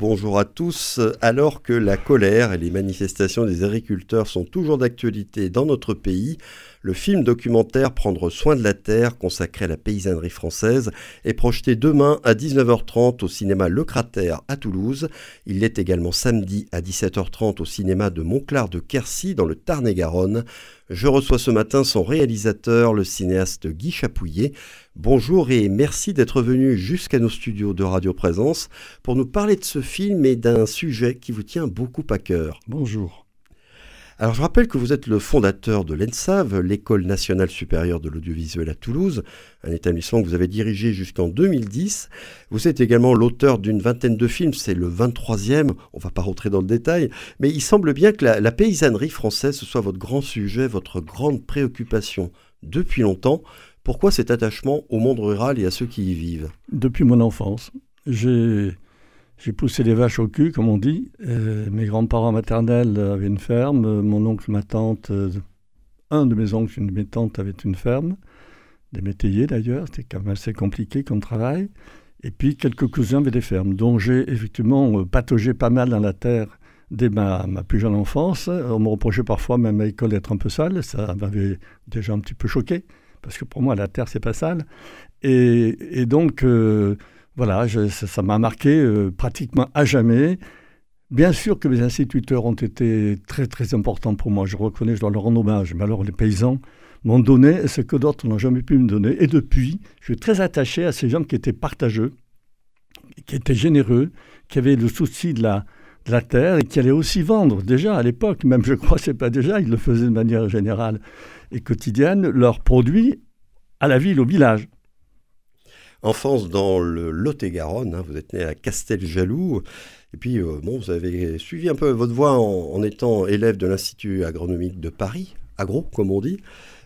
Bonjour à tous. Alors que la colère et les manifestations des agriculteurs sont toujours d'actualité dans notre pays, le film documentaire Prendre soin de la terre, consacré à la paysannerie française, est projeté demain à 19h30 au cinéma Le Cratère à Toulouse. Il l'est également samedi à 17h30 au cinéma de Montclar de Quercy dans le Tarn-et-Garonne. Je reçois ce matin son réalisateur, le cinéaste Guy Chapouillet. Bonjour et merci d'être venu jusqu'à nos studios de Radio Présence pour nous parler de ce film et d'un sujet qui vous tient beaucoup à cœur. Bonjour. Alors je rappelle que vous êtes le fondateur de l'ENSAV, l'École nationale supérieure de l'audiovisuel à Toulouse, un établissement que vous avez dirigé jusqu'en 2010. Vous êtes également l'auteur d'une vingtaine de films, c'est le 23e, on va pas rentrer dans le détail, mais il semble bien que la, la paysannerie française ce soit votre grand sujet, votre grande préoccupation depuis longtemps. Pourquoi cet attachement au monde rural et à ceux qui y vivent? Depuis mon enfance, j'ai j'ai poussé les vaches au cul, comme on dit. Euh, mes grands-parents maternels avaient une ferme. Mon oncle, ma tante, euh, un de mes oncles, une de mes tantes avait une ferme. Des métayers d'ailleurs, c'était quand même assez compliqué comme travail. Et puis quelques cousins avaient des fermes, dont j'ai effectivement euh, pataugé pas mal dans la terre dès ma, plus jeune enfance. On me reprochait parfois même à l'école d'être un peu sale. Ça m'avait déjà un petit peu choqué, parce que pour moi, la terre, c'est pas sale. Et, donc, voilà, ça m'a marqué euh, pratiquement à jamais. Bien sûr que mes instituteurs ont été très très importants pour moi, je reconnais, je dois leur rendre hommage. Mais alors les paysans m'ont donné ce que d'autres n'ont jamais pu me donner. Et depuis, je suis très attaché à ces gens qui étaient partageux, qui étaient généreux, qui avaient le souci de la, terre et qui allaient aussi vendre déjà à l'époque, même je crois pas déjà, ils le faisaient de manière générale et quotidienne, leurs produits à la ville, au village enfance dans le Lot-et-Garonne. Hein, vous êtes né à Casteljaloux. Et puis, euh, bon, vous avez suivi un peu votre voie en, étant élève de l'Institut agronomique de Paris, agro, comme on dit.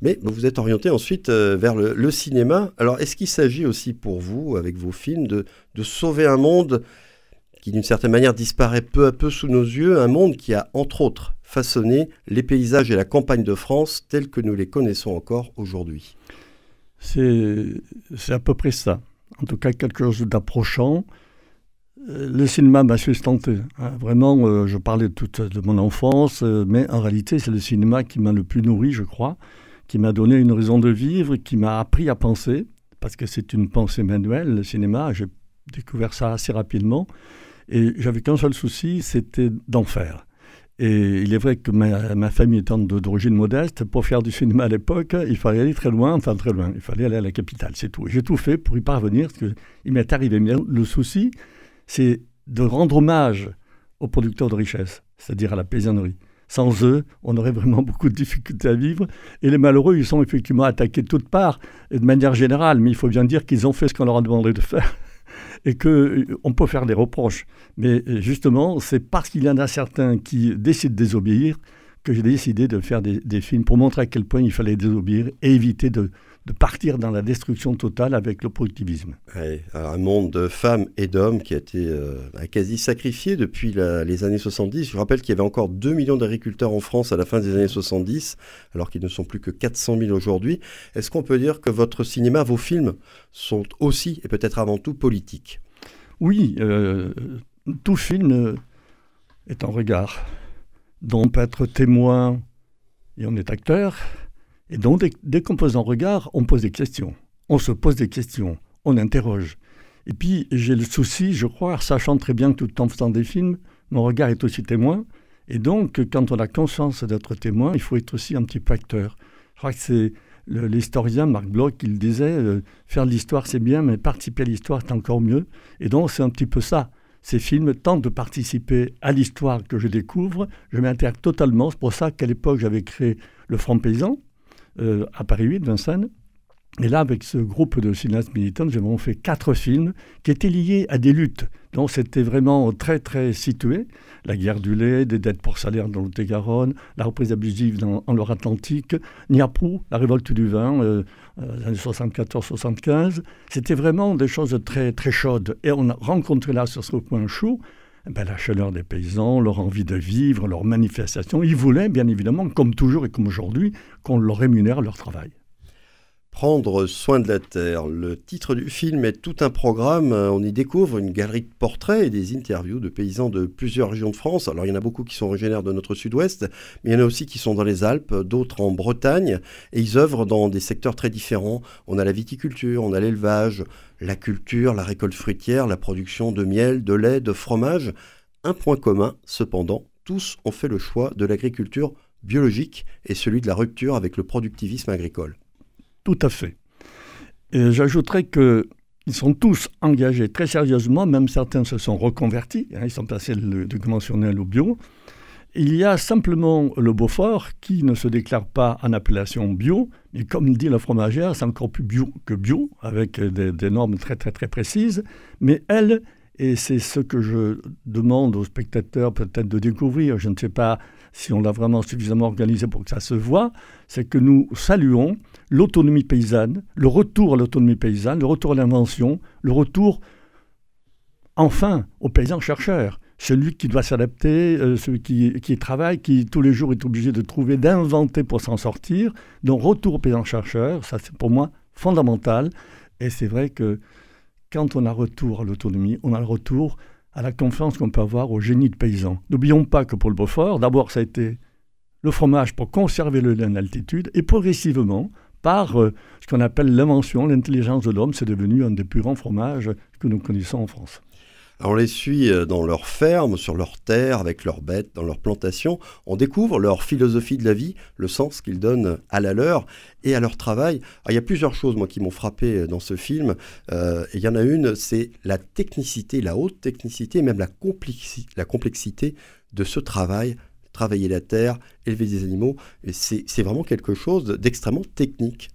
Mais vous êtes orienté ensuite euh, vers le, le, cinéma. Alors, est-ce qu'il s'agit aussi pour vous, avec vos films, de, de sauver un monde qui, d'une certaine manière, disparaît peu à peu sous nos yeux, un monde qui a, entre autres, façonné les paysages et la campagne de France tels que nous les connaissons encore aujourd'hui? C'est à peu près ça. En tout cas, quelque chose d'approchant. Euh, le cinéma m'a sustenté. Hein. Vraiment, euh, je parlais toute de mon enfance, euh, mais en réalité, c'est le cinéma qui m'a le plus nourri, je crois, qui m'a donné une raison de vivre, qui m'a appris à penser, parce que c'est une pensée manuelle, le cinéma. J'ai découvert ça assez rapidement. Et j'avais qu'un seul souci, c'était d'en faire. Et il est vrai que ma, famille étant d'origine modeste, pour faire du cinéma à l'époque, il fallait aller très loin, enfin très loin, il fallait aller à la capitale, c'est tout. J'ai tout fait pour y parvenir, parce qu'il m'est arrivé. Mais le souci, c'est de rendre hommage aux producteurs de richesse, c'est-à-dire à la paysannerie. Sans eux, on aurait vraiment beaucoup de difficultés à vivre. Et les malheureux, ils sont effectivement attaqués de toutes parts, et de manière générale, mais il faut bien dire qu'ils ont fait ce qu'on leur a demandé de faire et qu'on euh, peut faire des reproches. Mais euh, justement, c'est parce qu'il y en a certains qui décident de désobéir que j'ai décidé de faire des, films pour montrer à quel point il fallait désobéir et éviter de, de partir dans la destruction totale avec le productivisme. Ouais, un monde de femmes et d'hommes qui a été euh, quasi sacrifié depuis la, les années 70. Je rappelle qu'il y avait encore 2 millions d'agriculteurs en France à la fin des années 70, alors qu'ils ne sont plus que 400 000 aujourd'hui. Est-ce qu'on peut dire que votre cinéma, vos films, sont aussi et peut-être avant tout politiques? Oui, euh, tout film est un regard on peut être témoin et on est acteur et donc, dès, qu'on pose un regard, on pose des questions. On se pose des questions, on interroge. Et puis, j'ai le souci, je crois, sachant très bien que tout en faisant des films, mon regard est aussi témoin. Et donc, quand on a conscience d'être témoin, il faut être aussi un petit peu acteur. Je crois que c'est l'historien Marc Bloch qui le disait, euh, faire l'histoire c'est bien, mais participer à l'histoire c'est encore mieux. Et donc, c'est un petit peu ça. Ces films tentent de participer à l'histoire que je découvre. Je m'intègre totalement. C'est pour ça qu'à l'époque, j'avais créé le Front Paysan, euh, à Paris 8, Vincennes. Et là, avec ce groupe de cinéastes militants, nous avons fait quatre films qui étaient liés à des luttes. Donc c'était vraiment très très situé. La guerre du lait, des dettes pour salaire dans le Lot-et-Garonne, la reprise abusive dans, en Loire-Atlantique, Niapou, la révolte du vin, euh, euh, années 74-75. C'était vraiment des choses très très chaudes. Et on a rencontré là sur ce point chaud ben, la chaleur des paysans, leur envie de vivre, leur manifestation. Ils voulaient, bien évidemment, comme toujours et comme aujourd'hui, qu'on leur rémunère leur travail. Prendre soin de la terre. Le titre du film est tout un programme. On y découvre une galerie de portraits et des interviews de paysans de plusieurs régions de France. Alors il y en a beaucoup qui sont originaires de notre sud-ouest, mais il y en a aussi qui sont dans les Alpes, d'autres en Bretagne, et ils œuvrent dans des secteurs très différents. On a la viticulture, on a l'élevage, la culture, la récolte fruitière, la production de miel, de lait, de fromage. Un point commun, cependant, tous ont fait le choix de l'agriculture biologique et celui de la rupture avec le productivisme agricole. Tout à fait. Et j'ajouterais qu'ils sont tous engagés très sérieusement, même certains se sont reconvertis, hein, ils sont passés du conventionnel au bio. Il y a simplement le Beaufort qui ne se déclare pas en appellation bio, mais comme dit la fromagère, c'est encore plus bio que bio, avec des, des, normes très très très précises. Mais elle, et c'est ce que je demande aux spectateurs peut-être de découvrir, je ne sais pas si on l'a vraiment suffisamment organisé pour que ça se voit, c'est que nous saluons l'autonomie paysanne, le retour à l'autonomie paysanne, le retour à l'invention, le retour enfin au paysan chercheur, celui qui doit s'adapter, euh, celui qui, qui, travaille, qui tous les jours est obligé de trouver, d'inventer pour s'en sortir. Donc retour au paysan chercheur, ça c'est pour moi fondamental. Et c'est vrai que quand on a retour à l'autonomie, on a le retour à la confiance qu'on peut avoir au génie de paysan. N'oublions pas que pour le Beaufort, d'abord ça a été le fromage pour conserver le lait en altitude, et progressivement, par euh, ce qu'on appelle l'invention, l'intelligence de l'homme, c'est devenu un des plus grands fromages que nous connaissons en France. On les suit euh, dans leurs fermes, sur leurs terres, avec leurs bêtes, dans leurs plantations. On découvre leur philosophie de la vie, le sens qu'ils donnent à la leur et à leur travail. il y a plusieurs choses, moi, qui m'ont frappé euh, dans ce film. il y en a une, c'est la technicité, la haute technicité, même la, la complexité de ce travail travailler la terre, élever des animaux. C'est vraiment quelque chose d'extrêmement technique.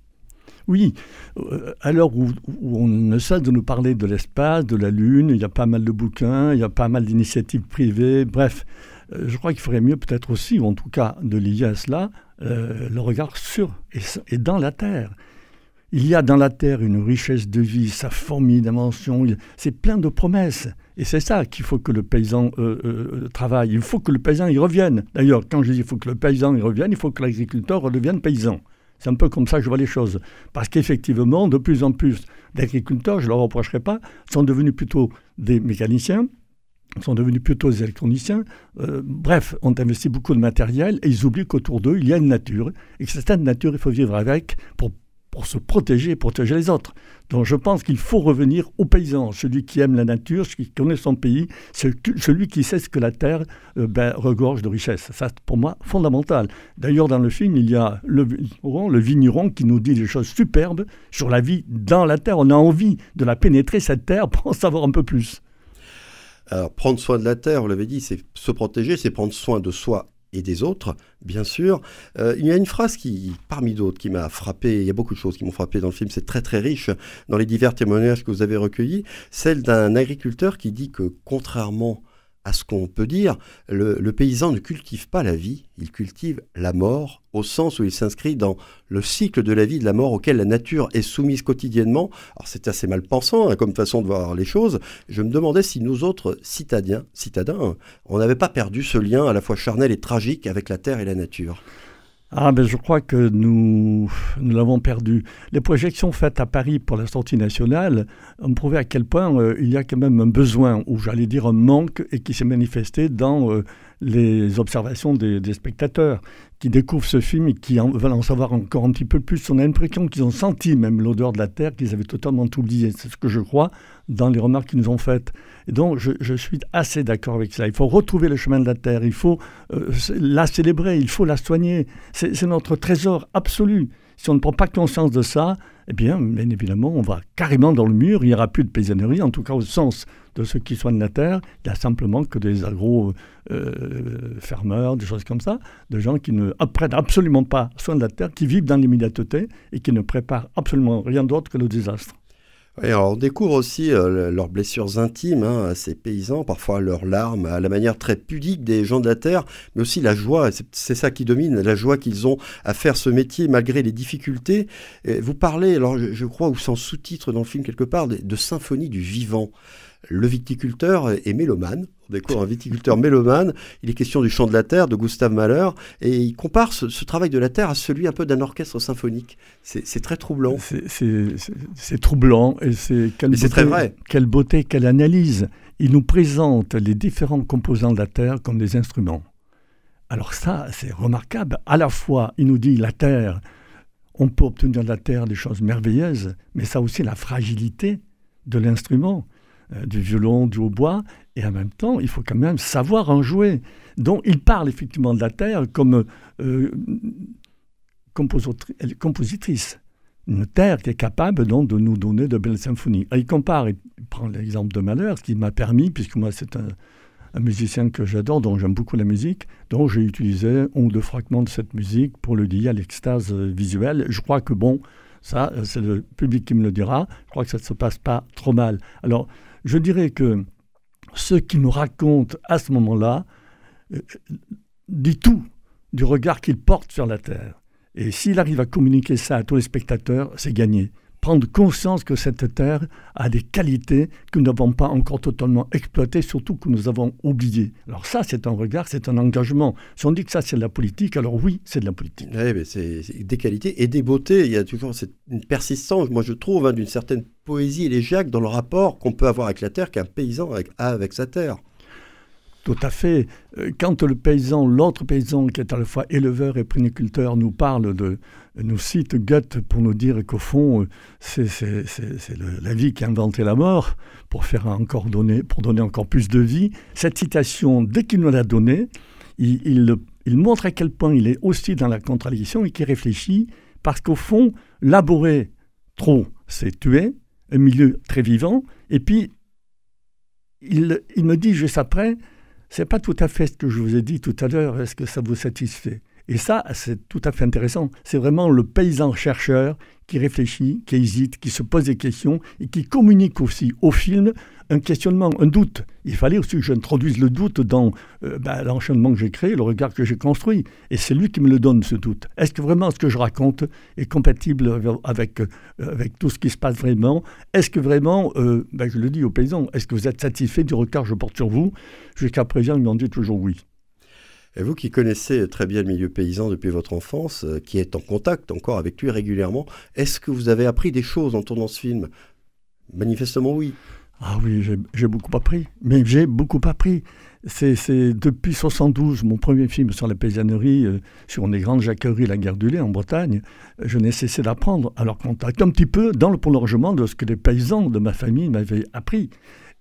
Oui, euh, à l'heure où, on ne cesse de nous parler de l'espace, de la Lune, il y a pas mal de bouquins, il y a pas mal d'initiatives privées, bref, euh, je crois qu'il faudrait mieux peut-être aussi, ou en tout cas de lier à cela, euh, le regard sur et, dans la Terre. Il y a dans la Terre une richesse de vie, sa formidable dimension, c'est plein de promesses. Et c'est ça qu'il faut que le paysan travaille. Il faut que le paysan y revienne. D'ailleurs, quand je dis il faut que le paysan y revienne, il faut que l'agriculteur redevienne paysan. C'est un peu comme ça que je vois les choses. Parce qu'effectivement, de plus en plus d'agriculteurs, je ne leur reprocherai pas, sont devenus plutôt des mécaniciens, sont devenus plutôt des électroniciens. Euh, bref, ont investi beaucoup de matériel et ils oublient qu'autour d'eux, il y a une nature. Et que cette nature, il faut vivre avec pour pour se protéger et protéger les autres. Donc je pense qu'il faut revenir au paysan, celui qui aime la nature, celui qui connaît son pays, celui qui sait ce que la terre euh, ben, regorge de richesses. Ça, pour moi, fondamental. D'ailleurs, dans le film, il y a le, le vigneron qui nous dit des choses superbes sur la vie dans la terre. On a envie de la pénétrer, cette terre, pour en savoir un peu plus. Alors, prendre soin de la terre, vous l'avez dit, c'est se protéger, c'est prendre soin de soi et des autres, bien sûr. Euh, il y a une phrase qui, parmi d'autres, qui m'a frappé, il y a beaucoup de choses qui m'ont frappé dans le film, c'est très très riche dans les divers témoignages que vous avez recueillis, celle d'un agriculteur qui dit que contrairement à ce qu'on peut dire, le, paysan ne cultive pas la vie, il cultive la mort, au sens où il s'inscrit dans le cycle de la vie de la mort auquel la nature est soumise quotidiennement. Alors c'est assez mal pensant hein, comme façon de voir les choses. Je me demandais si nous autres citadins, citadins on n'avait pas perdu ce lien à la fois charnel et tragique avec la terre et la nature. Ah ben je crois que nous, nous l'avons perdu. Les projections faites à Paris pour la sortie nationale ont prouvé à quel point euh, il y a quand même un besoin, ou j'allais dire un manque, et qui s'est manifesté dans euh, les observations des, spectateurs qui découvrent ce film et qui veulent en savoir encore un petit peu plus. On a l'impression qu'ils ont senti même l'odeur de la terre qu'ils avaient totalement oublié. C'est ce que je crois dans les remarques qu'ils nous ont faites. Et donc je, suis assez d'accord avec ça. Il faut retrouver le chemin de la terre, il faut euh, la célébrer, il faut la soigner. C'est notre trésor absolu. Si on ne prend pas conscience de ça, eh bien, bien évidemment, on va carrément dans le mur. Il n'y aura plus de paysannerie, en tout cas au sens de ceux qui soignent la terre. Il n'y a simplement que des agro-fermeurs, des choses comme ça, de gens qui ne prennent absolument pas soin de la terre, qui vivent dans l'immédiateté et qui ne préparent absolument rien d'autre que le désastre. On découvre aussi euh, leurs blessures intimes hein, à ces paysans, parfois leurs larmes, à la manière très pudique des gens de la terre, mais aussi la joie, c'est ça qui domine, la joie qu'ils ont à faire ce métier malgré les difficultés. vous parlez, alors je, crois, ou sans sous-titre dans le film quelque part, de symphonie du vivant. Le viticulteur est mélomane. On découvre un viticulteur mélomane. Il est question du chant de la terre de Gustave Mahler et il compare ce, travail de la terre à celui un peu d'un orchestre symphonique. C'est très troublant. C'est troublant et c'est quelle, très vrai. quelle beauté, quelle analyse. Il nous présente les différents composants de la terre comme des instruments. Alors ça, c'est remarquable. À la fois, il nous dit la terre, on peut obtenir de la terre des choses merveilleuses, mais ça aussi la fragilité de l'instrument, du violon, du hautbois, et en même temps, il faut quand même savoir en jouer. Donc, il parle effectivement de la terre comme euh, compositrice. Une terre qui est capable donc de nous donner de belles symphonies. il compare, il prend l'exemple de Malheur, ce qui m'a permis, puisque moi c'est un, musicien que j'adore, dont j'aime beaucoup la musique, donc j'ai utilisé un ou deux fragments de cette musique pour le dire à l'extase visuelle. Je crois que bon, ça, c'est le public qui me le dira. Je crois que ça ne se passe pas trop mal. Alors, je dirais que ce qui nous raconte à ce moment-là euh, dit tout du regard qu'il porte sur la Terre. Et s'il arrive à communiquer ça à tous les spectateurs, c'est gagné prendre conscience que cette terre a des qualités que nous n'avons pas encore totalement exploitées, surtout que nous avons oubliées. Alors ça, c'est un regard, c'est un engagement. Si on dit que ça, c'est de la politique, alors oui, c'est de la politique. Oui, mais c'est des qualités et des beautés. Il y a toujours cette, persistance, moi je trouve, hein, d'une certaine poésie élégiaque dans le rapport qu'on peut avoir avec la terre qu'un paysan a avec sa terre. Tout à fait. Euh, quand le paysan, l'autre paysan qui est à la fois éleveur et priniculteur, nous parle de, nous cite Goethe pour nous dire qu'au fond, euh, c'est la vie qui a inventé la mort pour faire encore donner, pour donner encore plus de vie. Cette citation, dès qu'il nous l'a donnée, il, il, montre à quel point il est aussi dans la contradiction et qu'il réfléchit parce qu'au fond, laborer trop, c'est tuer, un milieu très vivant, et puis il, il me dit juste après, c'est pas tout à fait ce que je vous ai dit tout à l'heure. Est-ce que ça vous satisfait? Et ça, c'est tout à fait intéressant. C'est vraiment le paysan chercheur qui réfléchit, qui hésite, qui se pose des questions et qui communique aussi au film un questionnement, un doute. Il fallait aussi que j'introduise le doute dans euh, ben, l'enchaînement que j'ai créé, le regard que j'ai construit. Et c'est lui qui me le donne, ce doute. Est-ce que vraiment ce que je raconte est compatible avec, euh, tout ce qui se passe vraiment? Est-ce que vraiment, euh, ben, je le dis aux paysans, est-ce que vous êtes satisfait du regard que je porte sur vous? Jusqu'à présent, ils m'ont dit toujours oui. Et vous qui connaissez très bien le milieu paysan depuis votre enfance, qui êtes en contact encore avec lui régulièrement, est-ce que vous avez appris des choses en tournant ce film? Manifestement oui. Ah oui, j'ai beaucoup appris. Mais j'ai beaucoup appris. C'est depuis 72, mon premier film sur la paysannerie, euh, sur les grandes jacqueries, la guerre du lait en Bretagne, je n'ai cessé d'apprendre, alors contact un petit peu dans le prolongement de ce que les paysans de ma famille m'avaient appris.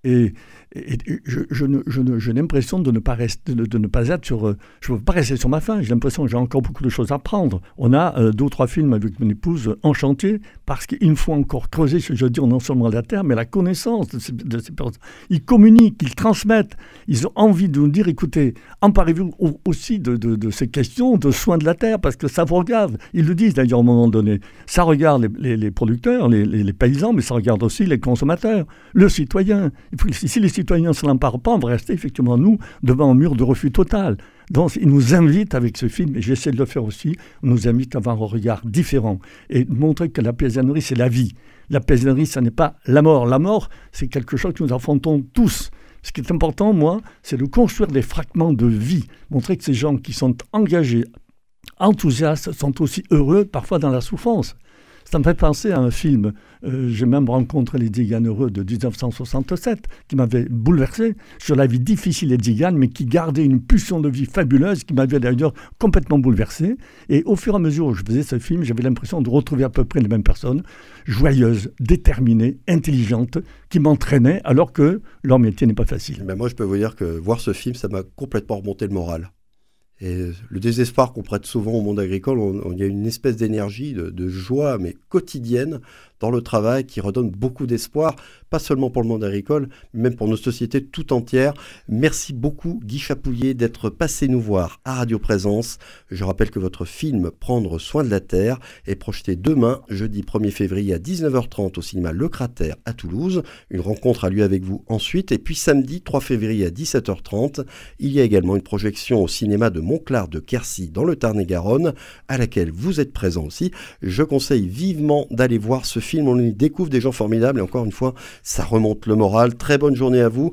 Et, j'ai l'impression de ne pas rester, de, ne pas être sur, euh, je veux pas rester sur ma faim. J'ai l'impression que j'ai encore beaucoup de choses à apprendre. On a euh, deux ou trois films avec mon épouse en chantier parce qu'il faut encore creuser, je veux dire, non seulement la terre, mais la connaissance de ces, personnes. Ils communiquent, ils transmettent. Ils ont envie de nous dire, écoutez, emparez-vous aussi de, ces questions de soins de la terre parce que ça vous regarde. Ils le disent d'ailleurs à un moment donné. Ça regarde les, producteurs, les, les, paysans, mais ça regarde aussi les consommateurs, le citoyen. Si les citoyens ne s'en emparent pas, on va rester effectivement, nous, devant un mur de refus total. Donc, il nous invite avec ce film, et j'essaie de le faire aussi, on nous invite à avoir un regard différent et montrer que la paysannerie, c'est la vie. La paysannerie, ce n'est pas la mort. La mort, c'est quelque chose que nous affrontons tous. Ce qui est important, moi, c'est de construire des fragments de vie, montrer que ces gens qui sont engagés, enthousiastes, sont aussi heureux, parfois dans la souffrance. Ça me fait penser à un film. Euh, j'ai même rencontré les Diganereux de 1967 qui m'avait bouleversé sur la vie difficile des Diganes, mais qui gardait une pulsion de vie fabuleuse qui m'avait d'ailleurs complètement bouleversé. Et au fur et à mesure où je faisais ce film, j'avais l'impression de retrouver à peu près les mêmes personnes, joyeuses, déterminées, intelligentes, qui m'entraînaient alors que leur métier n'est pas facile. Mais moi, je peux vous dire que voir ce film, ça m'a complètement remonté le moral. Et le désespoir qu'on prête souvent au monde agricole, il y a une espèce d'énergie, de, joie, mais quotidienne, dans le travail qui redonne beaucoup d'espoir, pas seulement pour le monde agricole, mais même pour nos sociétés tout entières. Merci beaucoup Guy Chapouillet d'être passé nous voir à Radio Présence. Je rappelle que votre film Prendre soin de la Terre est projeté demain, jeudi 1er février à 19h30 au cinéma Le Cratère à Toulouse. Une rencontre a lieu avec vous ensuite. Et puis samedi 3 février à 17h30, il y a également une projection au cinéma de Montclar de Quercy dans le Tarn-et-Garonne, à laquelle vous êtes présent aussi. Je conseille vivement d'aller voir ce film on y découvre des gens formidables et encore une fois, ça remonte le moral. Très bonne journée à vous.